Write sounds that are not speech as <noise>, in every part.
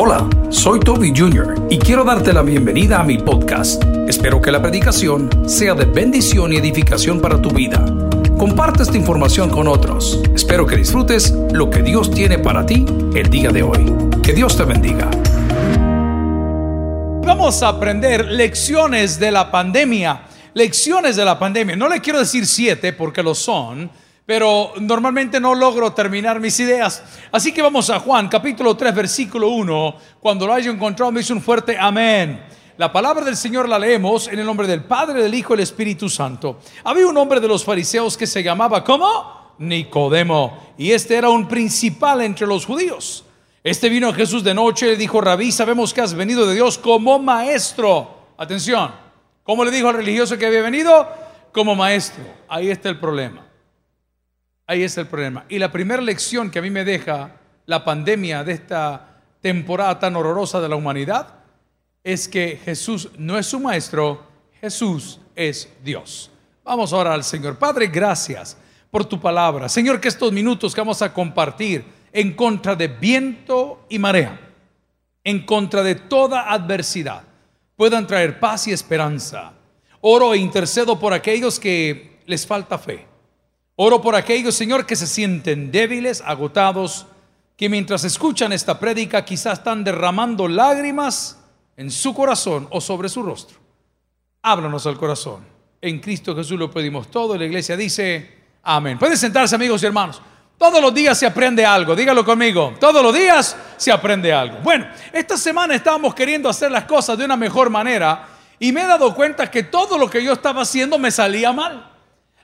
Hola, soy Toby Jr. y quiero darte la bienvenida a mi podcast. Espero que la predicación sea de bendición y edificación para tu vida. Comparte esta información con otros. Espero que disfrutes lo que Dios tiene para ti el día de hoy. Que Dios te bendiga. Vamos a aprender lecciones de la pandemia. Lecciones de la pandemia. No le quiero decir siete porque lo son pero normalmente no logro terminar mis ideas. Así que vamos a Juan, capítulo 3, versículo 1. Cuando lo haya encontrado, me dice un fuerte amén. La palabra del Señor la leemos en el nombre del Padre, del Hijo y del Espíritu Santo. Había un hombre de los fariseos que se llamaba, ¿cómo? Nicodemo. Y este era un principal entre los judíos. Este vino a Jesús de noche y le dijo, Rabí, sabemos que has venido de Dios como maestro. Atención, ¿cómo le dijo al religioso que había venido? Como maestro. Ahí está el problema. Ahí es el problema. Y la primera lección que a mí me deja la pandemia de esta temporada tan horrorosa de la humanidad es que Jesús no es su maestro, Jesús es Dios. Vamos ahora al Señor. Padre, gracias por tu palabra. Señor, que estos minutos que vamos a compartir en contra de viento y marea, en contra de toda adversidad, puedan traer paz y esperanza. Oro e intercedo por aquellos que les falta fe Oro por aquellos, Señor, que se sienten débiles, agotados, que mientras escuchan esta prédica quizás están derramando lágrimas en su corazón o sobre su rostro. Háblanos al corazón. En Cristo Jesús lo pedimos todo. La iglesia dice, amén. Pueden sentarse, amigos y hermanos. Todos los días se aprende algo, dígalo conmigo. Todos los días se aprende algo. Bueno, esta semana estábamos queriendo hacer las cosas de una mejor manera y me he dado cuenta que todo lo que yo estaba haciendo me salía mal.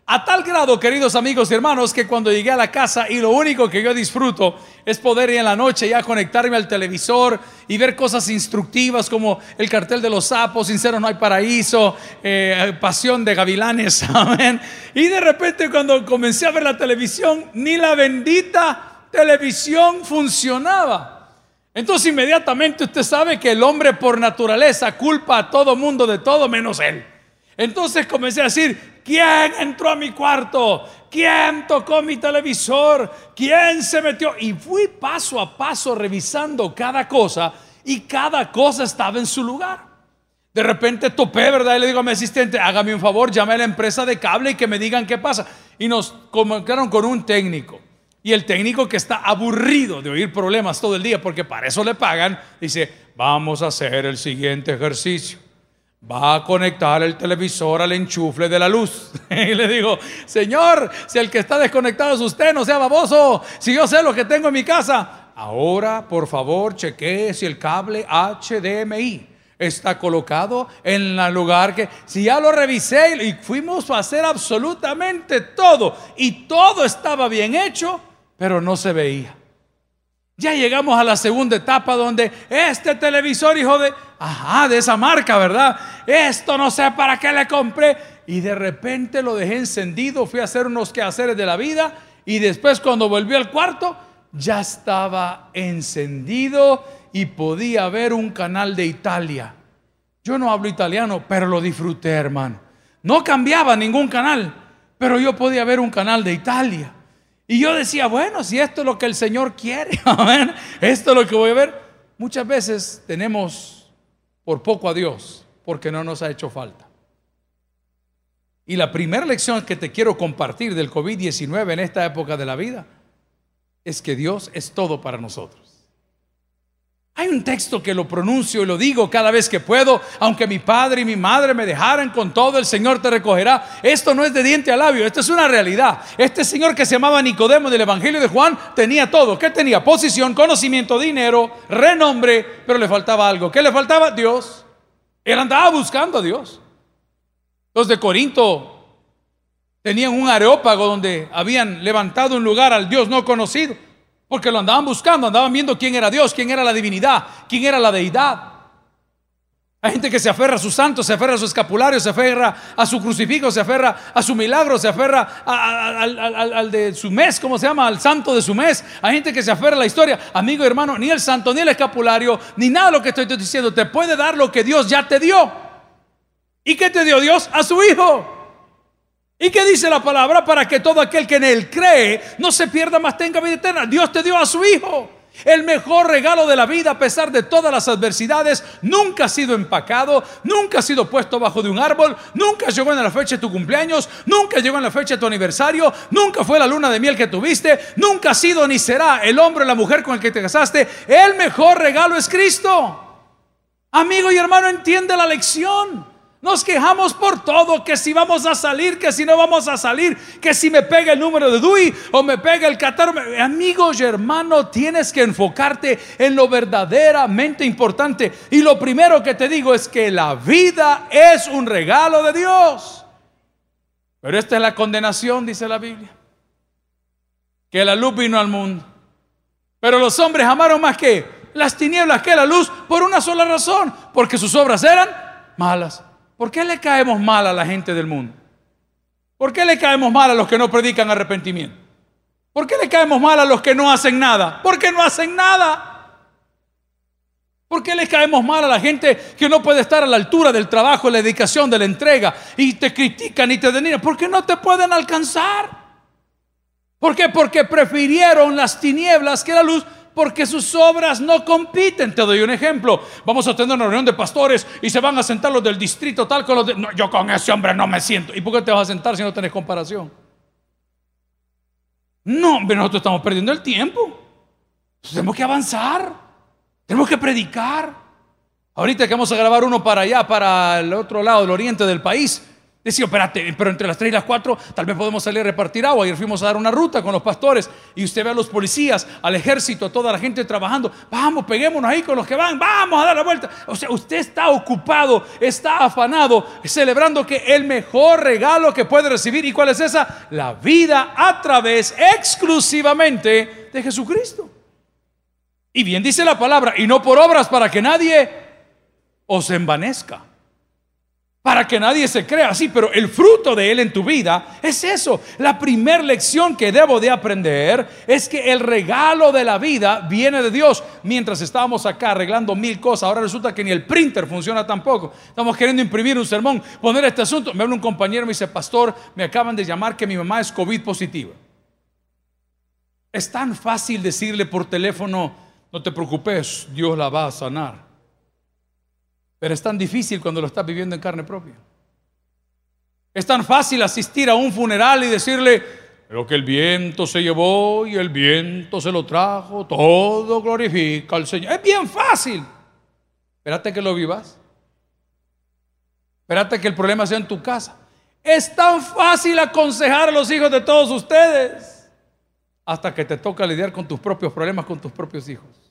A tal grado, queridos amigos y hermanos, que cuando llegué a la casa y lo único que yo disfruto es poder ir en la noche ya conectarme al televisor y ver cosas instructivas como el cartel de los sapos, sincero no hay paraíso, eh, pasión de gavilanes, <laughs> amén. Y de repente cuando comencé a ver la televisión, ni la bendita televisión funcionaba. Entonces inmediatamente usted sabe que el hombre por naturaleza culpa a todo mundo de todo menos él. Entonces comencé a decir, ¿Quién entró a mi cuarto? ¿Quién tocó mi televisor? ¿Quién se metió? Y fui paso a paso revisando cada cosa y cada cosa estaba en su lugar. De repente topé, ¿verdad? Y le digo a mi asistente, hágame un favor, llame a la empresa de cable y que me digan qué pasa. Y nos comunicaron con un técnico. Y el técnico que está aburrido de oír problemas todo el día, porque para eso le pagan, dice, vamos a hacer el siguiente ejercicio va a conectar el televisor al enchufle de la luz. <laughs> y le digo, Señor, si el que está desconectado es usted, no sea baboso, si yo sé lo que tengo en mi casa, ahora por favor chequee si el cable HDMI está colocado en el lugar que, si ya lo revisé y fuimos a hacer absolutamente todo y todo estaba bien hecho, pero no se veía. Ya llegamos a la segunda etapa donde este televisor, hijo de, ajá, de esa marca, ¿verdad? Esto no sé para qué le compré. Y de repente lo dejé encendido, fui a hacer unos quehaceres de la vida y después cuando volví al cuarto ya estaba encendido y podía ver un canal de Italia. Yo no hablo italiano, pero lo disfruté, hermano. No cambiaba ningún canal, pero yo podía ver un canal de Italia. Y yo decía, bueno, si esto es lo que el Señor quiere, <laughs> esto es lo que voy a ver. Muchas veces tenemos por poco a Dios porque no nos ha hecho falta. Y la primera lección que te quiero compartir del COVID-19 en esta época de la vida es que Dios es todo para nosotros. Hay un texto que lo pronuncio y lo digo cada vez que puedo, aunque mi padre y mi madre me dejaran con todo, el Señor te recogerá. Esto no es de diente a labio, esto es una realidad. Este Señor que se llamaba Nicodemo del Evangelio de Juan tenía todo. ¿Qué tenía? Posición, conocimiento, dinero, renombre, pero le faltaba algo. ¿Qué le faltaba? Dios. Él andaba buscando a Dios. Los de Corinto tenían un areópago donde habían levantado un lugar al Dios no conocido. Porque lo andaban buscando, andaban viendo quién era Dios, quién era la divinidad, quién era la deidad. Hay gente que se aferra a su santo, se aferra a su escapulario, se aferra a su crucifijo, se aferra a su milagro, se aferra al, de su mes, ¿cómo se llama? Al santo de su mes. Hay gente que se aferra a la historia. Amigo y hermano, ni el santo, ni el escapulario, ni nada de lo que estoy diciendo te puede dar lo que Dios ya te dio. ¿Y qué te dio Dios? A su Hijo. ¿Y qué dice la palabra? Para que todo aquel que en él cree no se pierda, más tenga vida eterna. Dios te dio a su Hijo. El mejor regalo de la vida a pesar de todas las adversidades nunca ha sido empacado, nunca ha sido puesto bajo de un árbol, nunca llegó en la fecha de tu cumpleaños, nunca llegó en la fecha de tu aniversario, nunca fue la luna de miel que tuviste, nunca ha sido ni será el hombre o la mujer con el que te casaste. El mejor regalo es Cristo. Amigo y hermano, entiende la lección. Nos quejamos por todo, que si vamos a salir, que si no vamos a salir, que si me pega el número de DUI o me pega el catarro. Amigos y hermano, tienes que enfocarte en lo verdaderamente importante. Y lo primero que te digo es que la vida es un regalo de Dios. Pero esta es la condenación, dice la Biblia. Que la luz vino al mundo. Pero los hombres amaron más que las tinieblas que la luz por una sola razón, porque sus obras eran malas. ¿Por qué le caemos mal a la gente del mundo? ¿Por qué le caemos mal a los que no predican arrepentimiento? ¿Por qué le caemos mal a los que no hacen nada? Porque no hacen nada. ¿Por qué le caemos mal a la gente que no puede estar a la altura del trabajo, la dedicación, de la entrega y te critican y te denigran? Porque no te pueden alcanzar. ¿Por qué? Porque prefirieron las tinieblas que la luz porque sus obras no compiten. Te doy un ejemplo. Vamos a tener una reunión de pastores y se van a sentar los del distrito tal con los de... Yo con ese hombre no me siento. ¿Y por qué te vas a sentar si no tenés comparación? No, hombre, nosotros estamos perdiendo el tiempo. Tenemos que avanzar. Tenemos que predicar. Ahorita que vamos a grabar uno para allá, para el otro lado del oriente del país. Decía, espérate, pero entre las 3 y las 4 tal vez podemos salir a repartir agua. Ayer fuimos a dar una ruta con los pastores y usted ve a los policías, al ejército, a toda la gente trabajando. Vamos, peguémonos ahí con los que van, vamos a dar la vuelta. O sea, usted está ocupado, está afanado, celebrando que el mejor regalo que puede recibir, ¿y cuál es esa? La vida a través exclusivamente de Jesucristo. Y bien dice la palabra, y no por obras para que nadie os envanezca para que nadie se crea así, pero el fruto de Él en tu vida es eso. La primera lección que debo de aprender es que el regalo de la vida viene de Dios. Mientras estábamos acá arreglando mil cosas, ahora resulta que ni el printer funciona tampoco. Estamos queriendo imprimir un sermón, poner este asunto. Me habla un compañero, me dice, pastor, me acaban de llamar que mi mamá es COVID positiva. Es tan fácil decirle por teléfono, no te preocupes, Dios la va a sanar. Pero es tan difícil cuando lo estás viviendo en carne propia. Es tan fácil asistir a un funeral y decirle, pero que el viento se llevó y el viento se lo trajo, todo glorifica al Señor. Es bien fácil. Espérate que lo vivas. Espérate que el problema sea en tu casa. Es tan fácil aconsejar a los hijos de todos ustedes hasta que te toca lidiar con tus propios problemas con tus propios hijos.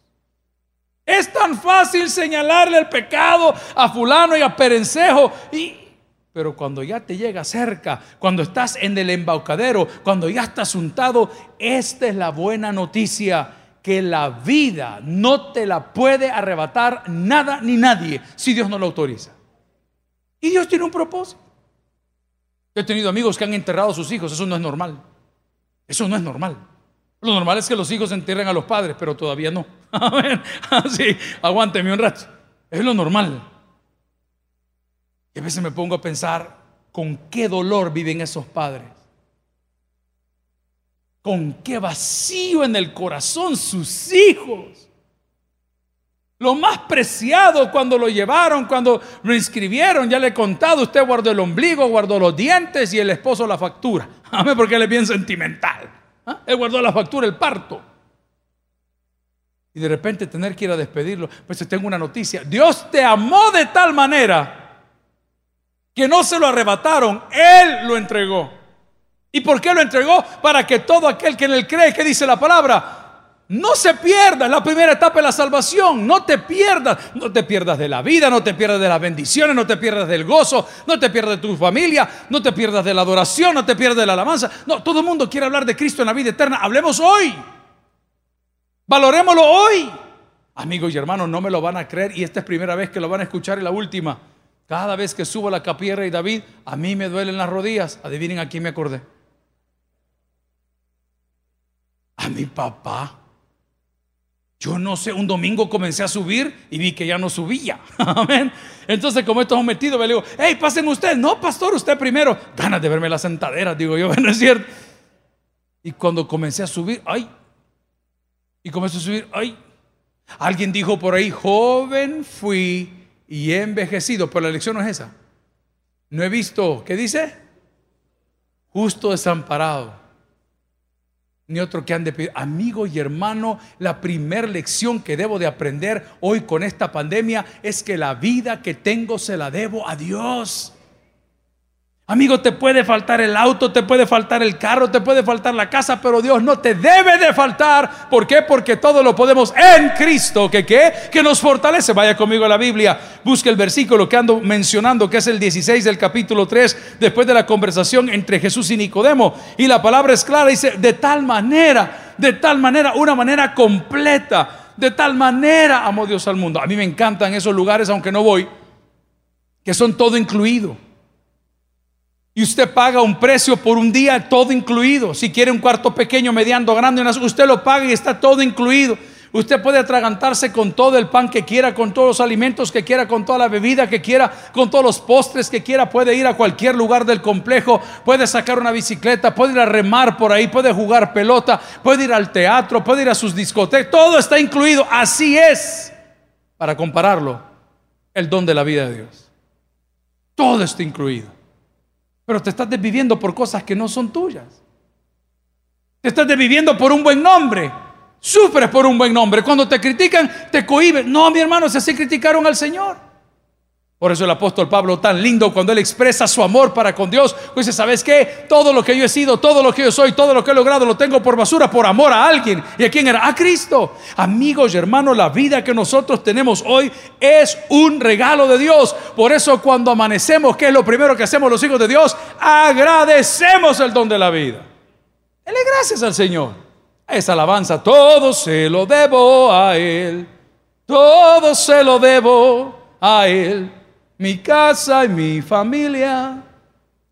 Es tan fácil señalarle el pecado a fulano y a perencejo. Y, pero cuando ya te llega cerca, cuando estás en el embaucadero, cuando ya estás untado, esta es la buena noticia, que la vida no te la puede arrebatar nada ni nadie si Dios no lo autoriza. Y Dios tiene un propósito. He tenido amigos que han enterrado a sus hijos, eso no es normal. Eso no es normal. Lo normal es que los hijos entierren a los padres, pero todavía no. <laughs> Así, <laughs> aguánteme un rato. Es lo normal. Y a veces me pongo a pensar con qué dolor viven esos padres. Con qué vacío en el corazón sus hijos. Lo más preciado cuando lo llevaron, cuando lo inscribieron, ya le he contado, usted guardó el ombligo, guardó los dientes y el esposo la factura. Amén, porque él es bien sentimental. ¿Ah? Él guardó la factura, el parto. Y de repente tener que ir a despedirlo. Pues tengo una noticia. Dios te amó de tal manera que no se lo arrebataron. Él lo entregó. ¿Y por qué lo entregó? Para que todo aquel que en él cree, que dice la palabra, no se pierda, la primera etapa de la salvación. No te pierdas. No te pierdas de la vida, no te pierdas de las bendiciones, no te pierdas del gozo, no te pierdas de tu familia, no te pierdas de la adoración, no te pierdas de la alabanza. No, todo el mundo quiere hablar de Cristo en la vida eterna. Hablemos hoy. Valorémoslo hoy. Amigos y hermanos, no me lo van a creer y esta es primera vez que lo van a escuchar y la última. Cada vez que subo a la capilla y David, a mí me duelen las rodillas. Adivinen a quién me acordé. A mi papá. Yo no sé, un domingo comencé a subir y vi que ya no subía. <laughs> Amén. Entonces, como estamos metidos, me digo, hey, pasen ustedes. No, pastor, usted primero. Ganas de verme la sentadera, digo yo, <laughs> no es cierto. Y cuando comencé a subir, ay. Y comencé a subir, ay. Alguien dijo por ahí, joven fui y envejecido, pero la lección no es esa. No he visto, ¿qué dice? Justo desamparado. Ni otro que han de pedir. Amigo y hermano, la primera lección que debo de aprender hoy con esta pandemia es que la vida que tengo se la debo a Dios. Amigo, te puede faltar el auto, te puede faltar el carro, te puede faltar la casa, pero Dios no te debe de faltar. ¿Por qué? Porque todo lo podemos en Cristo, que qué? Que nos fortalece. Vaya conmigo a la Biblia, busque el versículo que ando mencionando, que es el 16 del capítulo 3, después de la conversación entre Jesús y Nicodemo. Y la palabra es clara, dice, de tal manera, de tal manera, una manera completa, de tal manera amó Dios al mundo. A mí me encantan esos lugares, aunque no voy, que son todo incluido. Y usted paga un precio por un día todo incluido. Si quiere un cuarto pequeño, mediano, grande, usted lo paga y está todo incluido. Usted puede atragantarse con todo el pan que quiera, con todos los alimentos que quiera, con toda la bebida que quiera, con todos los postres que quiera. Puede ir a cualquier lugar del complejo, puede sacar una bicicleta, puede ir a remar por ahí, puede jugar pelota, puede ir al teatro, puede ir a sus discotecas. Todo está incluido. Así es, para compararlo, el don de la vida de Dios. Todo está incluido. Pero te estás desviviendo por cosas que no son tuyas. Te estás desviviendo por un buen nombre. Sufres por un buen nombre. Cuando te critican, te cohiben. No, mi hermano, si así criticaron al Señor. Por eso el apóstol Pablo tan lindo cuando él expresa su amor para con Dios, pues dice, ¿sabes qué? Todo lo que yo he sido, todo lo que yo soy, todo lo que he logrado, lo tengo por basura, por amor a alguien. ¿Y a quién era? A Cristo. Amigos y hermanos, la vida que nosotros tenemos hoy es un regalo de Dios. Por eso cuando amanecemos, ¿qué es lo primero que hacemos los hijos de Dios? Agradecemos el don de la vida. Dele gracias al Señor. Esa alabanza, todo se lo debo a Él. Todo se lo debo a Él mi casa y mi familia,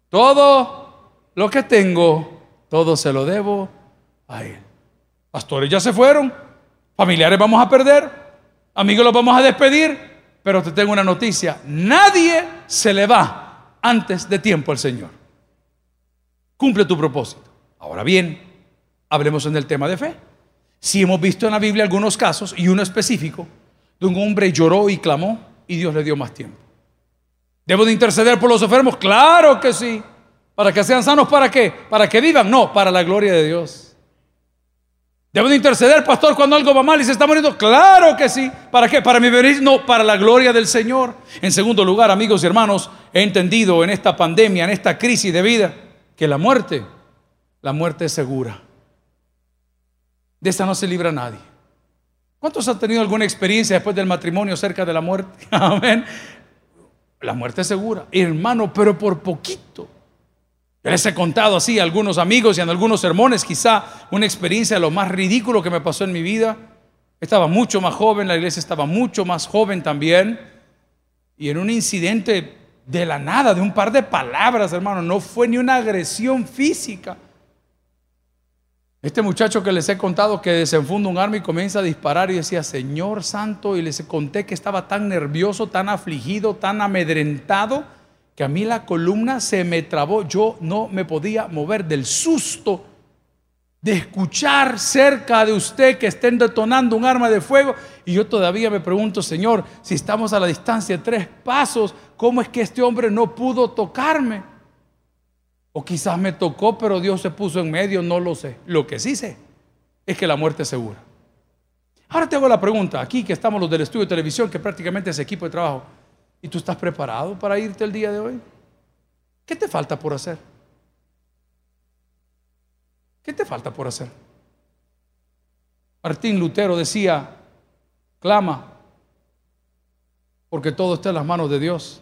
todo lo que tengo, todo se lo debo a Él. Pastores ya se fueron, familiares vamos a perder, amigos los vamos a despedir, pero te tengo una noticia, nadie se le va antes de tiempo al Señor. Cumple tu propósito. Ahora bien, hablemos en el tema de fe. Si hemos visto en la Biblia algunos casos y uno específico de un hombre lloró y clamó y Dios le dio más tiempo. ¿Debo de interceder por los enfermos? Claro que sí. ¿Para que sean sanos? ¿Para qué? ¿Para que vivan? No, para la gloria de Dios. ¿Debo de interceder, pastor, cuando algo va mal y se está muriendo? Claro que sí. ¿Para qué? ¿Para mi beneficio? No, para la gloria del Señor. En segundo lugar, amigos y hermanos, he entendido en esta pandemia, en esta crisis de vida, que la muerte, la muerte es segura. De esta no se libra nadie. ¿Cuántos han tenido alguna experiencia después del matrimonio cerca de la muerte? <laughs> Amén. La muerte es segura. Hermano, pero por poquito. Yo les he contado así a algunos amigos y en algunos sermones, quizá una experiencia de lo más ridículo que me pasó en mi vida. Estaba mucho más joven, la iglesia estaba mucho más joven también. Y en un incidente de la nada, de un par de palabras, hermano, no fue ni una agresión física. Este muchacho que les he contado que desenfunda un arma y comienza a disparar y decía, Señor Santo, y les conté que estaba tan nervioso, tan afligido, tan amedrentado, que a mí la columna se me trabó, yo no me podía mover del susto de escuchar cerca de usted que estén detonando un arma de fuego. Y yo todavía me pregunto, Señor, si estamos a la distancia de tres pasos, ¿cómo es que este hombre no pudo tocarme? O quizás me tocó, pero Dios se puso en medio, no lo sé. Lo que sí sé es que la muerte es segura. Ahora te hago la pregunta, aquí que estamos los del estudio de televisión, que prácticamente es equipo de trabajo, ¿y tú estás preparado para irte el día de hoy? ¿Qué te falta por hacer? ¿Qué te falta por hacer? Martín Lutero decía, clama, porque todo está en las manos de Dios,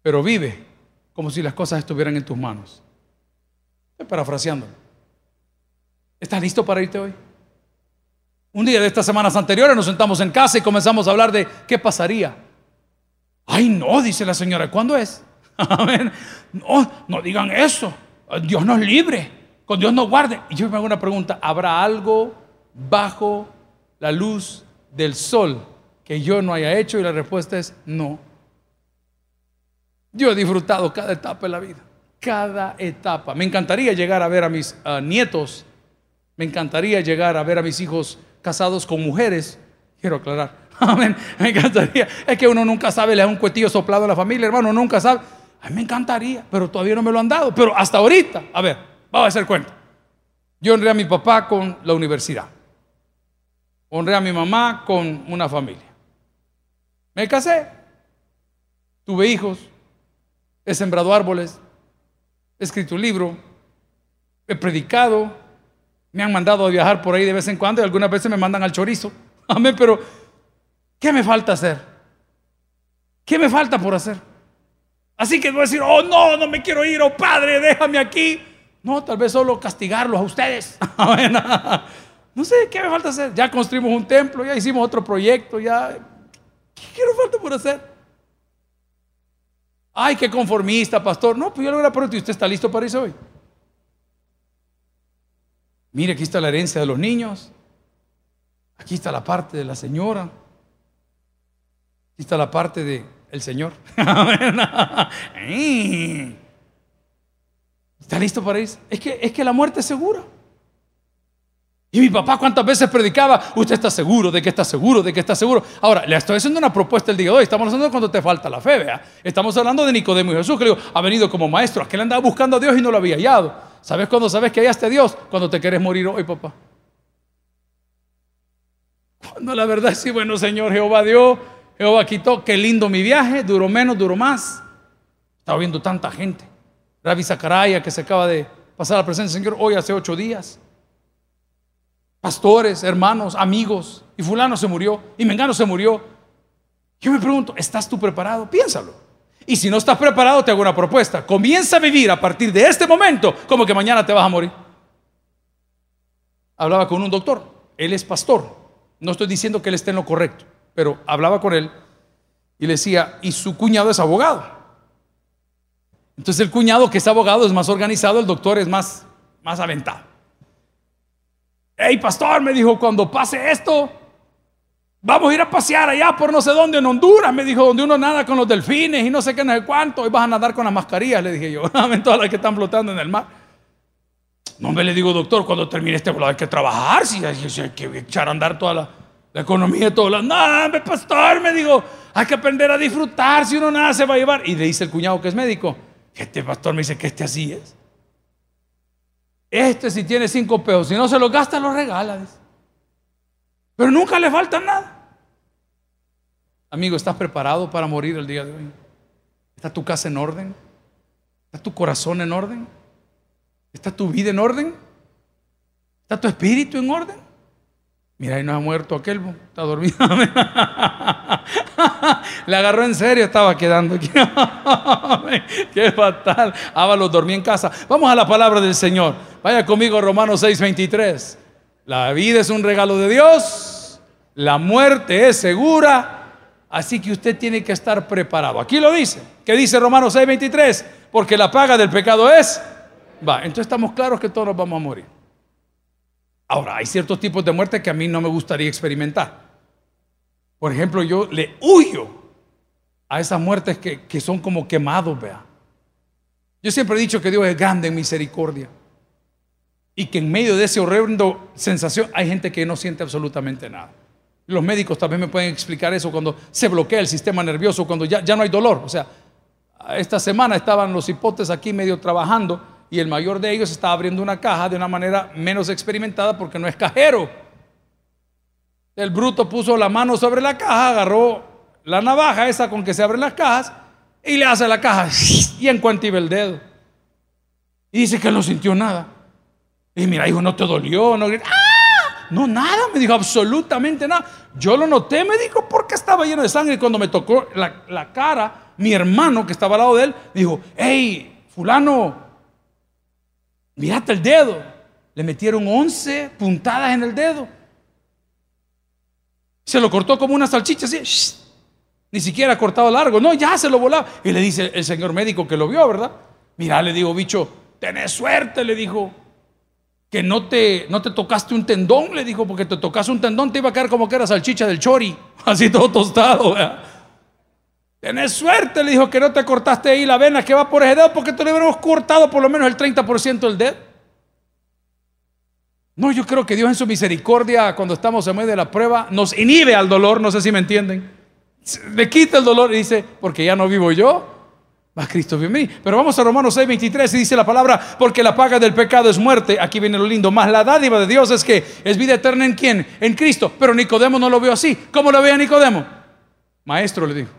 pero vive como si las cosas estuvieran en tus manos. Estoy parafraseando. ¿Estás listo para irte hoy? Un día de estas semanas anteriores nos sentamos en casa y comenzamos a hablar de qué pasaría. Ay, no, dice la señora, ¿cuándo es? <laughs> No, no digan eso. Dios nos libre, con Dios nos guarde. Y yo me hago una pregunta, ¿habrá algo bajo la luz del sol que yo no haya hecho? Y la respuesta es no. Yo he disfrutado cada etapa de la vida, cada etapa. Me encantaría llegar a ver a mis nietos, me encantaría llegar a ver a mis hijos casados con mujeres, quiero aclarar. <laughs> Amén. Me encantaría. Es que uno nunca sabe, le da un cuetillo soplado a la familia, hermano, nunca sabe. A mí me encantaría, pero todavía no me lo han dado. Pero hasta ahorita, a ver, vamos a hacer cuenta. Yo honré a mi papá con la universidad. Honré a mi mamá con una familia. Me casé. Tuve hijos. He sembrado árboles. He escrito un libro. He predicado. Me han mandado a viajar por ahí de vez en cuando y algunas veces me mandan al chorizo. <laughs> Amén, pero ¿qué me falta hacer? ¿Qué me falta por hacer? Así que a decir, oh no, no me quiero ir, oh Padre, déjame aquí. No, tal vez solo castigarlos a ustedes. <laughs> no sé, ¿qué me falta hacer? Ya construimos un templo, ya hicimos otro proyecto, ya... ¿Qué me falta por hacer? Ay, qué conformista, pastor. No, pues yo le voy a preguntar, ¿y usted está listo para irse hoy? Mire, aquí está la herencia de los niños. Aquí está la parte de la señora. Aquí está la parte del el Señor. <laughs> ¿Está listo para irse? Es que, es que la muerte es segura. Y mi papá cuántas veces predicaba, usted está seguro de que está seguro, de que está seguro. Ahora, le estoy haciendo una propuesta el día de hoy, estamos hablando cuando te falta la fe, vea. Estamos hablando de Nicodemo y Jesús, que digo, ha venido como maestro, que le andaba buscando a Dios y no lo había hallado. ¿Sabes cuándo sabes que hallaste a Dios? Cuando te quieres morir hoy, papá. Cuando la verdad sí, bueno, Señor, Jehová dio, Jehová quitó, qué lindo mi viaje, duró menos, duró más. Estaba viendo tanta gente. Rabbi Zacaraya, que se acaba de pasar la presencia del Señor hoy hace ocho días pastores, hermanos, amigos, y fulano se murió, y Mengano se murió. Yo me pregunto, ¿estás tú preparado? Piénsalo. Y si no estás preparado, te hago una propuesta. Comienza a vivir a partir de este momento como que mañana te vas a morir. Hablaba con un doctor, él es pastor. No estoy diciendo que él esté en lo correcto, pero hablaba con él y le decía, y su cuñado es abogado. Entonces el cuñado que es abogado es más organizado, el doctor es más, más aventado. Hey, pastor, me dijo, cuando pase esto, vamos a ir a pasear allá por no sé dónde, en Honduras, me dijo, donde uno nada con los delfines y no sé qué, no sé cuánto, y vas a nadar con las mascarillas, le dije yo, <laughs> todas las que están flotando en el mar. No me le digo, doctor, cuando termine este vuelo hay que trabajar, si hay, que echar a andar toda la, economía, toda la... No, pastor, me dijo, hay que aprender a disfrutar, si uno nada se va a llevar. Y le dice el cuñado que es médico, este pastor me dice que este así es. Este si tiene cinco pesos, si no se lo gasta, lo regala. Pero nunca le falta nada. Amigo, ¿estás preparado para morir el día de hoy? ¿Está tu casa en orden? ¿Está tu corazón en orden? ¿Está tu vida en orden? ¿Está tu espíritu en orden? Mira, ahí no ha muerto aquel, está dormido. <laughs> Le agarró en serio, estaba quedando aquí. <laughs> Qué fatal. Ábalos dormí en casa. Vamos a la palabra del Señor. Vaya conmigo, Romanos 6:23. La vida es un regalo de Dios. La muerte es segura. Así que usted tiene que estar preparado. Aquí lo dice. ¿Qué dice Romanos 6:23? Porque la paga del pecado es. Va, entonces estamos claros que todos vamos a morir. Ahora, hay ciertos tipos de muerte que a mí no me gustaría experimentar. Por ejemplo, yo le huyo a esas muertes que, son como quemados, vea. Yo siempre he dicho que Dios es grande en misericordia. Y que en medio de ese horrendo sensación hay gente que no siente absolutamente nada. Los médicos también me pueden explicar eso cuando se bloquea el sistema nervioso, cuando ya, ya no hay dolor. O sea, esta semana estaban los hipotes aquí medio trabajando y el mayor de ellos estaba abriendo una caja de una manera menos experimentada porque no es cajero. El bruto puso la mano sobre la caja, agarró la navaja esa con que se abren las cajas y le hace la caja y encuentra el dedo. Y dice que no sintió nada. Y mira, hijo, no te dolió, no ¡Ah! No, nada, me dijo absolutamente nada. Yo lo noté, me dijo, porque estaba lleno de sangre. Y cuando me tocó la, la cara, mi hermano que estaba al lado de él, dijo, hey, fulano, Mirate el dedo. Le metieron 11 puntadas en el dedo. Se lo cortó como una salchicha así. Ni siquiera cortado largo. No, ya se lo volaba. Y le dice el señor médico que lo vio, ¿verdad? Mira, le digo, bicho, tenés suerte, le dijo. Que no te, no te tocaste un tendón, le dijo, porque te tocaste un tendón, te iba a quedar como que era salchicha del chori, <laughs> así todo tostado. ¿verdad? Tenés suerte, le dijo que no te cortaste ahí la vena que va por ese dedo porque te lo hubiéramos cortado por lo menos el 30% del dedo. No, yo creo que Dios en su misericordia, cuando estamos en medio de la prueba, nos inhibe al dolor, no sé si me entienden. Le quita el dolor y dice, porque ya no vivo yo, va Cristo bienvenido. Pero vamos a Romanos 6, 23 y dice la palabra, porque la paga del pecado es muerte. Aquí viene lo lindo, más la dádiva de Dios es que es vida eterna en quién? En Cristo. Pero Nicodemo no lo vio así. ¿Cómo lo veía Nicodemo? Maestro le dijo.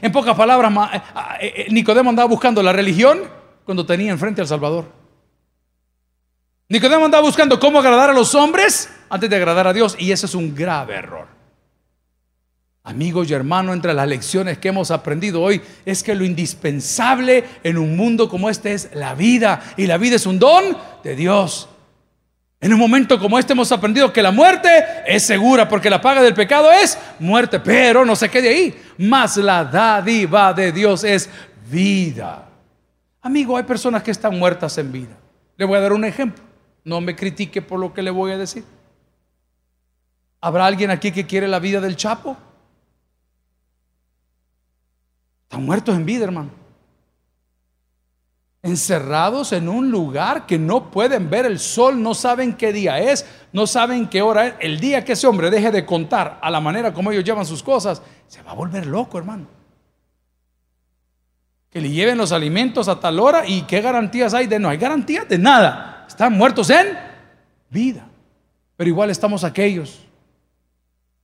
En pocas palabras, eh, eh, eh, Nicodemo andaba buscando la religión cuando tenía enfrente al Salvador. Nicodemo andaba buscando cómo agradar a los hombres antes de agradar a Dios y ese es un grave error. Amigos y hermanos, entre las lecciones que hemos aprendido hoy es que lo indispensable en un mundo como este es la vida y la vida es un don de Dios. En un momento como este hemos aprendido que la muerte es segura porque la paga del pecado es muerte, pero no se quede ahí, más la dádiva de Dios es vida. Amigo, hay personas que están muertas en vida. Le voy a dar un ejemplo. No me critique por lo que le voy a decir. ¿Habrá alguien aquí que quiere la vida del Chapo? Están muertos en vida, hermano. Encerrados en un lugar que no pueden ver el sol, no saben qué día es, no saben qué hora es. El día que ese hombre deje de contar a la manera como ellos llevan sus cosas, se va a volver loco, hermano. Que le lleven los alimentos a tal hora y qué garantías hay de no hay garantías de nada. Están muertos en vida. Pero igual estamos aquellos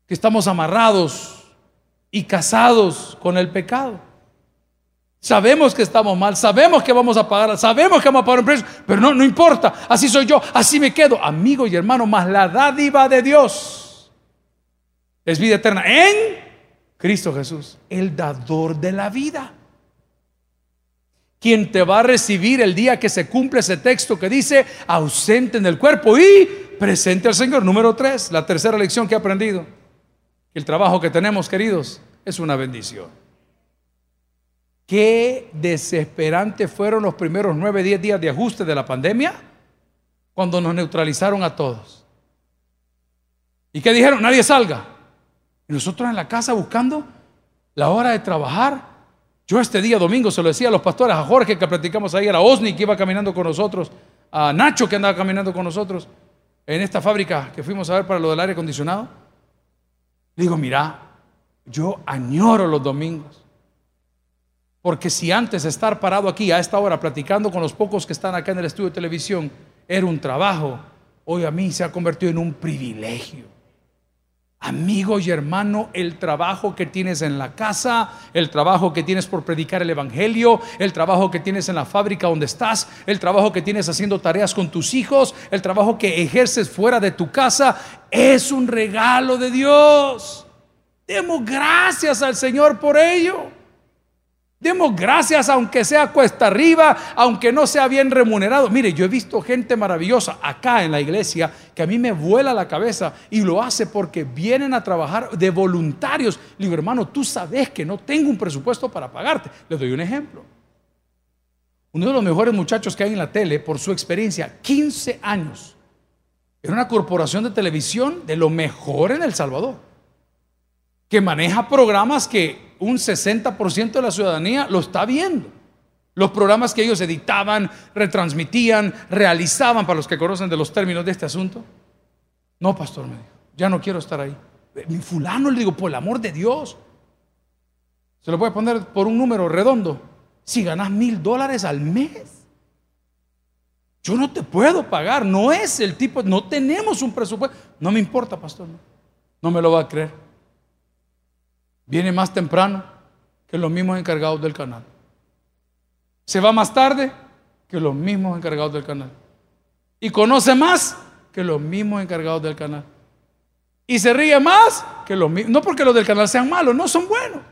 que estamos amarrados y casados con el pecado. Sabemos que estamos mal, sabemos que vamos a pagar, sabemos que vamos a pagar un precio, pero no, no importa, así soy yo, así me quedo, amigo y hermano, más la dádiva de Dios es vida eterna en Cristo Jesús, el dador de la vida quien te va a recibir el día que se cumple ese texto que dice ausente en el cuerpo y presente al Señor. Número tres, la tercera lección que he aprendido. El trabajo que tenemos, queridos, es una bendición. Qué desesperante fueron los primeros nueve, diez días de ajuste de la pandemia cuando nos neutralizaron a todos. ¿Y qué dijeron? Nadie salga. Y nosotros en la casa buscando la hora de trabajar yo este día domingo se lo decía a los pastores, a Jorge que platicamos ahí, a Osni que iba caminando con nosotros, a Nacho que andaba caminando con nosotros en esta fábrica que fuimos a ver para lo del aire acondicionado. digo, mira, yo añoro los domingos. Porque si antes estar parado aquí a esta hora platicando con los pocos que están acá en el estudio de televisión era un trabajo, hoy a mí se ha convertido en un privilegio. Amigo y hermano, el trabajo que tienes en la casa, el trabajo que tienes por predicar el Evangelio, el trabajo que tienes en la fábrica donde estás, el trabajo que tienes haciendo tareas con tus hijos, el trabajo que ejerces fuera de tu casa, es un regalo de Dios. Demos gracias al Señor por ello. Demos gracias aunque sea cuesta arriba, aunque no sea bien remunerado. Mire, yo he visto gente maravillosa acá en la iglesia que a mí me vuela la cabeza y lo hace porque vienen a trabajar de voluntarios. Le digo, hermano, tú sabes que no tengo un presupuesto para pagarte. Les doy un ejemplo. Uno de los mejores muchachos que hay en la tele, por su experiencia, 15 años, en una corporación de televisión de lo mejor en El Salvador, que maneja programas que un 60% de la ciudadanía lo está viendo. Los programas que ellos editaban, retransmitían, realizaban, para los que conocen de los términos de este asunto. No, pastor, me dijo, ya no quiero estar ahí. Mi fulano, le digo, por el amor de Dios. Se lo voy a poner por un número redondo. Si ganas mil dólares al mes, yo no te puedo pagar. No es el tipo, no tenemos un presupuesto. No me importa, pastor. no me lo va a creer viene más temprano que los mismos encargados del canal. Se va más tarde que los mismos encargados del canal. Y conoce más que los mismos encargados del canal. Y se ríe más que los mismos. No porque los del canal sean malos, no son buenos.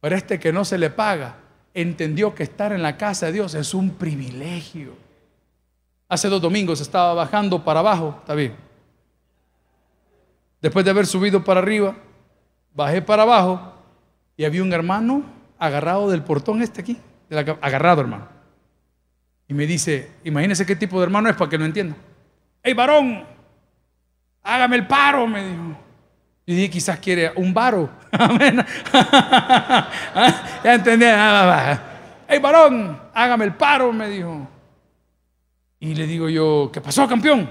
Pero este que no se le paga entendió que estar en la casa de Dios es un privilegio. Hace dos domingos estaba bajando para abajo, está bien. Después de haber subido para arriba, bajé para abajo y había un hermano agarrado del portón este aquí, agarrado hermano. Y me dice, imagínese qué tipo de hermano es para que lo entienda. ¡Hey varón! Hágame el paro, me dijo. Y dije, quizás quiere un varo. <laughs> <laughs> ya entendí. ¡Hey varón! Hágame el paro, me dijo. Y le digo yo, ¿qué pasó, campeón?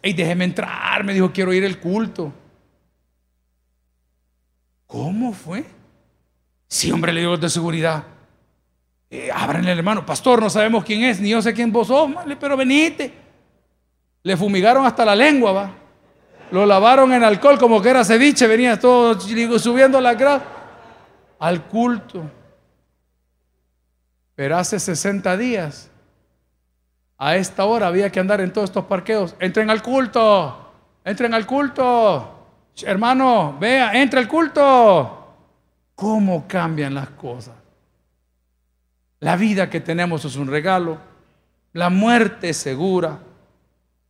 Ey, déjeme entrar, me dijo, quiero ir al culto. ¿Cómo fue? Sí, hombre, le digo de seguridad. Eh, ábranle, hermano, pastor, no sabemos quién es, ni yo sé quién vos sos, pero venite. Le fumigaron hasta la lengua, va. Lo lavaron en alcohol como que era ceviche, venía todo subiendo la grasa al culto. Pero hace 60 días, a esta hora había que andar en todos estos parqueos. Entren al culto, entren al culto. Hermano, vea, entra al culto. ¿Cómo cambian las cosas? La vida que tenemos es un regalo. La muerte es segura.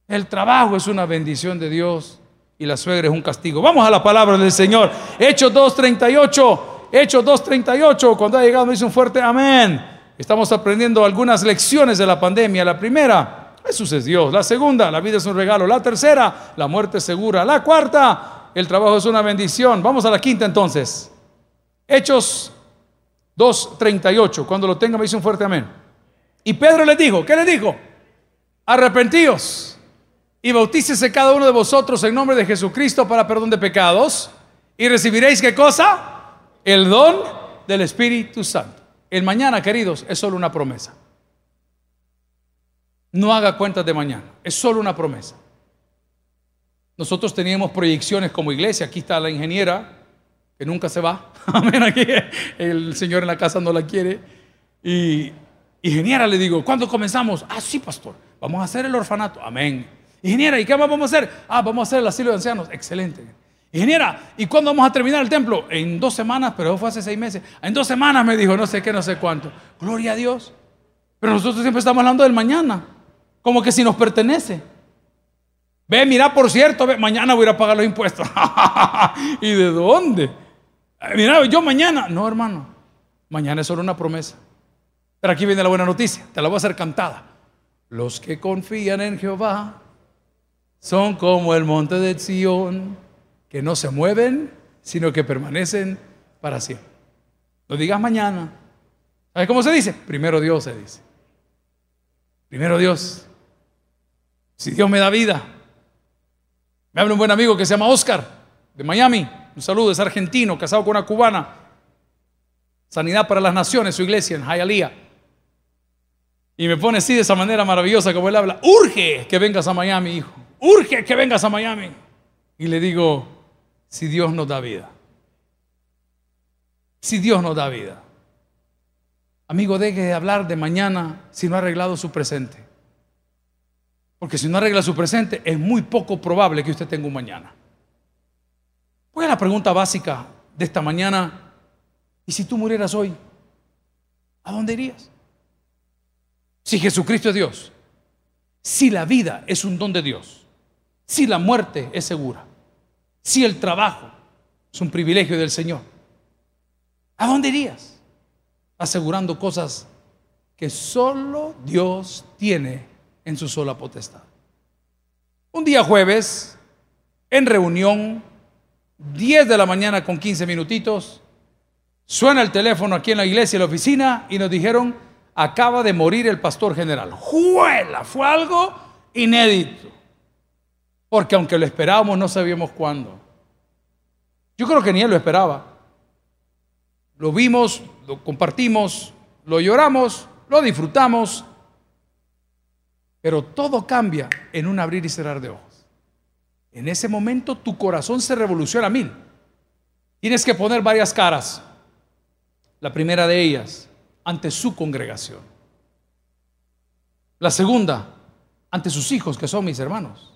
El trabajo es una bendición de Dios y la suegra es un castigo. Vamos a la palabra del Señor. Hechos 2.38. Hechos 2.38. Cuando ha llegado me dice un fuerte amén. Estamos aprendiendo algunas lecciones de la pandemia. La primera, Jesús es Dios. La segunda, la vida es un regalo. La tercera, la muerte es segura. La cuarta, el trabajo es una bendición. Vamos a la quinta entonces. Hechos 2.38. Cuando lo tenga me dice un fuerte amén. Y Pedro le dijo, ¿qué le dijo? Arrepentíos y bautícese cada uno de vosotros en nombre de Jesucristo para perdón de pecados y recibiréis qué cosa? El don del Espíritu Santo. El mañana, queridos, es solo una promesa. No haga cuentas de mañana, es solo una promesa. Nosotros teníamos proyecciones como iglesia, aquí está la ingeniera, que nunca se va, <laughs> amén, aquí el Señor en la casa no la quiere. Y ingeniera le digo, ¿cuándo comenzamos? Ah, sí, pastor, vamos a hacer el orfanato, amén. Ingeniera, ¿y qué más vamos a hacer? Ah, vamos a hacer el asilo de ancianos. Excelente. Ingeniera, ¿y cuándo vamos a terminar el templo? En dos semanas, pero eso fue hace seis meses. En dos semanas me dijo, no sé qué, no sé cuánto. Gloria a Dios. Pero nosotros siempre estamos hablando del mañana, como que si nos pertenece. Ve, mira, por cierto, mañana voy a ir a pagar los impuestos. <laughs> ¿Y de dónde? Mira, yo mañana. No, hermano, mañana es solo una promesa. Pero aquí viene la buena noticia, te la voy a hacer cantada. Los que confían en Jehová son como el monte de Sión, que no se mueven, sino que permanecen para siempre. No digas mañana. ¿Sabes cómo se dice? Primero Dios se dice. Primero Dios. Si Dios me da vida. Me habla un buen amigo que se llama Oscar, de Miami. Un saludo, es argentino, casado con una cubana. Sanidad para las Naciones, su iglesia en Hialeah. Y me pone así de esa manera maravillosa como él habla. Urge que vengas a Miami, hijo urge que vengas a Miami. Y le digo, si Dios nos da vida. Si Dios nos da vida. Amigo, deje de hablar de mañana si no ha arreglado su presente. Porque si no arregla su presente, es muy poco probable que usted tenga un mañana. Pues la pregunta básica de esta mañana. ¿Y si tú murieras hoy? ¿A dónde irías? Si Jesucristo es Dios, si la vida es un don de Dios, si la muerte es segura, si el trabajo es un privilegio del Señor, ¿a dónde irías? Asegurando cosas que solo Dios tiene en su sola potestad. Un día jueves, en reunión, 10 de la mañana con 15 minutitos, suena el teléfono aquí en la iglesia, en la oficina, y nos dijeron, acaba de morir el pastor general. ¡Juela! Fue algo inédito. Porque aunque lo esperábamos, no sabíamos cuándo. Yo creo que ni él lo esperaba. Lo vimos, lo compartimos, lo lloramos, lo disfrutamos, pero todo cambia en un abrir y cerrar de ojos. En ese momento tu corazón se revoluciona a mil. Tienes que poner varias caras. La primera de ellas, ante su congregación. La segunda, ante sus hijos, que son mis hermanos.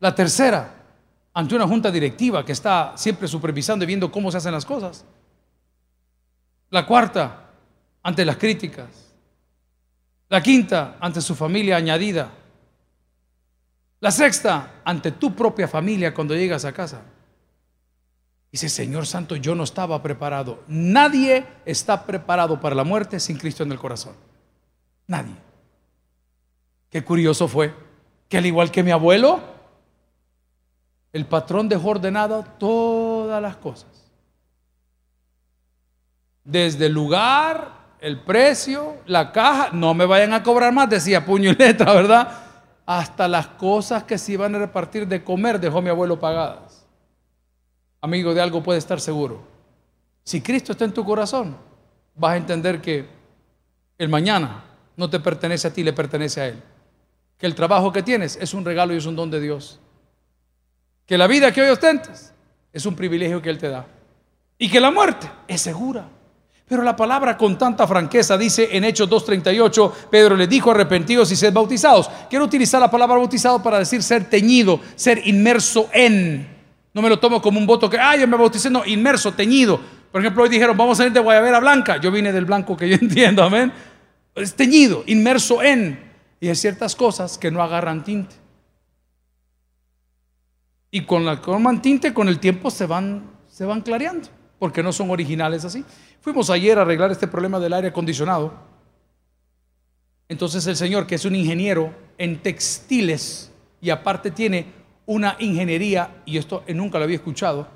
La tercera, ante una junta directiva que está siempre supervisando y viendo cómo se hacen las cosas. La cuarta, ante las críticas. La quinta, ante su familia añadida. La sexta, ante tu propia familia cuando llegas a casa. Dice, Señor Santo, yo no estaba preparado. Nadie está preparado para la muerte sin Cristo en el corazón. Nadie. Qué curioso fue que al igual que mi abuelo, el patrón dejó ordenado todas las cosas. Desde el lugar, el precio, la caja, no me vayan a cobrar más, decía puño y letra, ¿verdad? hasta las cosas que se iban a repartir de comer dejó mi abuelo pagadas. Amigo, de algo puede estar seguro. Si Cristo está en tu corazón, vas a entender que el mañana no te pertenece a ti, le pertenece a Él. Que el trabajo que tienes es un regalo y es un don de Dios. Que la vida que hoy ostentas es un privilegio que Él te da. Y que la muerte es segura. Pero la palabra con tanta franqueza dice en Hechos 2.38, Pedro le dijo arrepentidos y sed bautizados. Quiero utilizar la palabra bautizado para decir ser teñido, ser inmerso en. No me lo tomo como un voto que, ay, yo me bauticé, no, inmerso, teñido. Por ejemplo, hoy dijeron, vamos a ir de Guayabera Blanca. Yo vine del blanco que yo <laughs> entiendo, amén. Es teñido, inmerso en. Y hay ciertas cosas que no agarran tinte. Y con la que tinte, con el tiempo se van, se van clareando, porque no son originales así. Fuimos ayer a arreglar este problema del aire acondicionado. Entonces el señor, que es un ingeniero en textiles y aparte tiene una ingeniería, y esto nunca lo había escuchado,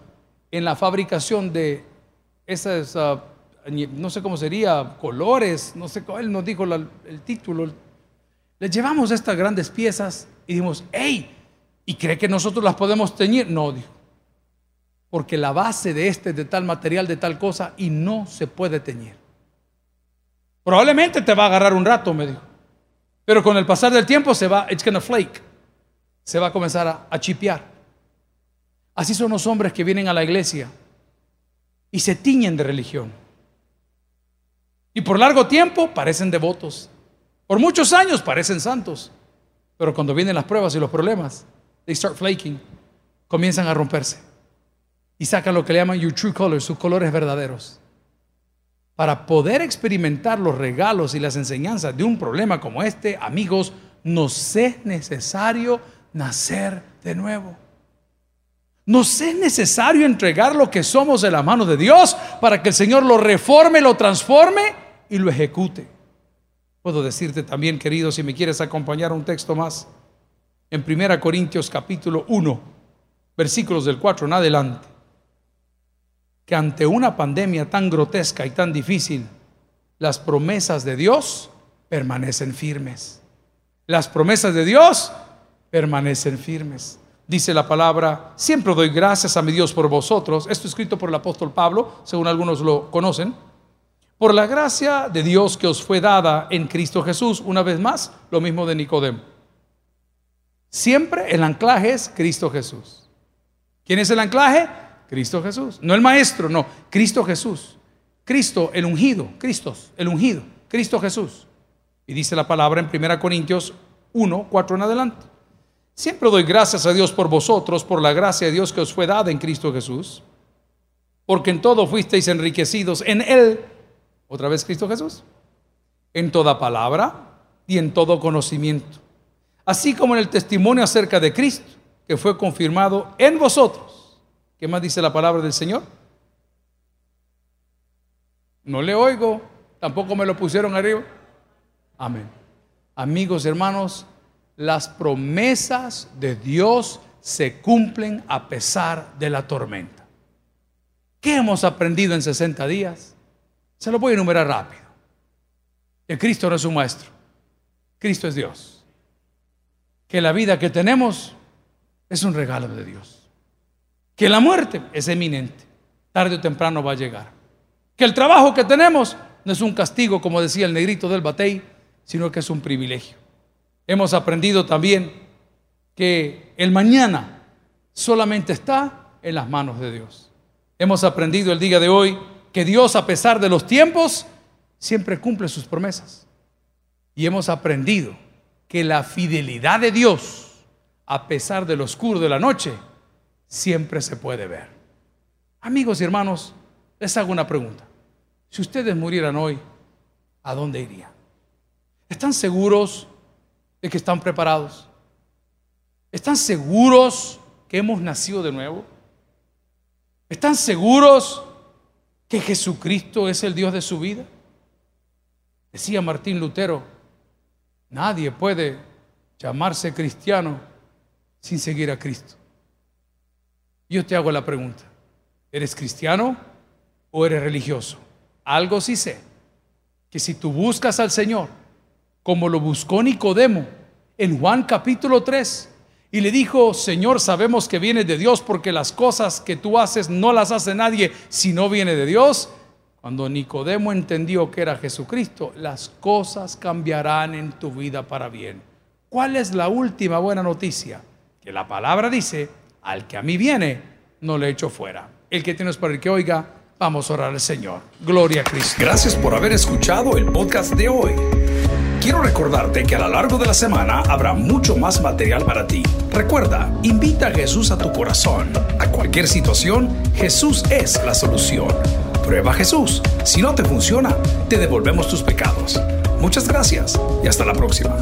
en la fabricación de esas, uh, no sé cómo sería, colores, no sé, él nos dijo el título. Le llevamos estas grandes piezas y dijimos, hey, ¿y cree que nosotros las podemos teñir? No, dijo porque la base de este es de tal material, de tal cosa, y no se puede teñir. Probablemente te va a agarrar un rato, me dijo. Pero con el pasar del tiempo se va, it's gonna flake. Se va a comenzar a, a chipear. Así son los hombres que vienen a la iglesia y se tiñen de religión. Y por largo tiempo parecen devotos. Por muchos años parecen santos. Pero cuando vienen las pruebas y los problemas, they start flaking. Comienzan a romperse y saca lo que le llaman your true colors, sus colores verdaderos. Para poder experimentar los regalos y las enseñanzas de un problema como este, amigos, nos es necesario nacer de nuevo. Nos es necesario entregar lo que somos de la mano de Dios para que el Señor lo reforme, lo transforme y lo ejecute. Puedo decirte también, querido, si me quieres acompañar a un texto más, en 1 Corintios capítulo 1, versículos del 4 en adelante que ante una pandemia tan grotesca y tan difícil, las promesas de Dios permanecen firmes. Las promesas de Dios permanecen firmes. Dice la palabra, siempre doy gracias a mi Dios por vosotros. Esto escrito por el apóstol Pablo, según algunos lo conocen. Por la gracia de Dios que os fue dada en Cristo Jesús, una vez más, lo mismo de Nicodemo. Siempre el anclaje es Cristo Jesús. ¿Quién es el anclaje? Cristo Jesús. No el maestro, no, Cristo Jesús. Cristo, el ungido, Cristo, el ungido, Cristo Jesús. Y dice la palabra en 1 Corintios 1, 4 en adelante. Siempre doy gracias a Dios por vosotros, por la gracia de Dios que os fue dada en Cristo Jesús, porque en todo fuisteis enriquecidos en Él, otra vez Cristo Jesús, en toda palabra y en todo conocimiento, así como en el testimonio acerca de Cristo, que fue confirmado en vosotros ¿Qué más dice la palabra del Señor? No le oigo, tampoco me lo pusieron arriba. Amén. Amigos, hermanos, las promesas de Dios se cumplen a pesar de la tormenta. ¿Qué hemos aprendido en 60 días? Se lo voy a enumerar rápido. Que Cristo no es un maestro, Cristo es Dios. Que la vida que tenemos es un regalo de Dios que la muerte es eminente, tarde o temprano va a llegar. Que el trabajo que tenemos no es un castigo, como decía el negrito del batey, sino que es un privilegio. Hemos aprendido también que el mañana solamente está en las manos de Dios. Hemos aprendido el día de hoy que Dios, a pesar de los tiempos, siempre cumple sus promesas. Y hemos aprendido que la fidelidad de Dios, a pesar del oscuro de la noche, siempre se puede ver. Amigos y hermanos, les hago una pregunta. Si ustedes murieran hoy, ¿a dónde irían? ¿Están seguros de que están preparados? ¿Están seguros que hemos nacido de nuevo? ¿Están seguros que Jesucristo es el Dios de su vida? Decía Martín Lutero, nadie puede llamarse cristiano sin seguir a Cristo. Yo te hago la pregunta, ¿eres cristiano o eres religioso? Algo sí sé, que si tú buscas al Señor, como lo buscó Nicodemo, en Juan capítulo 3 y le dijo, Señor, sabemos que viene de Dios porque las cosas que tú haces no las hace nadie si no viene de Dios. Cuando Nicodemo entendió que era Jesucristo, las cosas cambiarán en tu vida para bien. ¿Cuál es la última buena noticia? Que la palabra dice, al que a mí viene, no le echo fuera. El que tienes para el que oiga, vamos a orar al Señor. Gloria a Cristo. Gracias por haber escuchado el podcast de hoy. Quiero recordarte que a lo largo de la semana habrá mucho más material para ti. Recuerda, invita a Jesús a tu corazón. A cualquier situación, Jesús es la solución. Prueba a Jesús. Si no te funciona, te devolvemos tus pecados. Muchas gracias y hasta la próxima.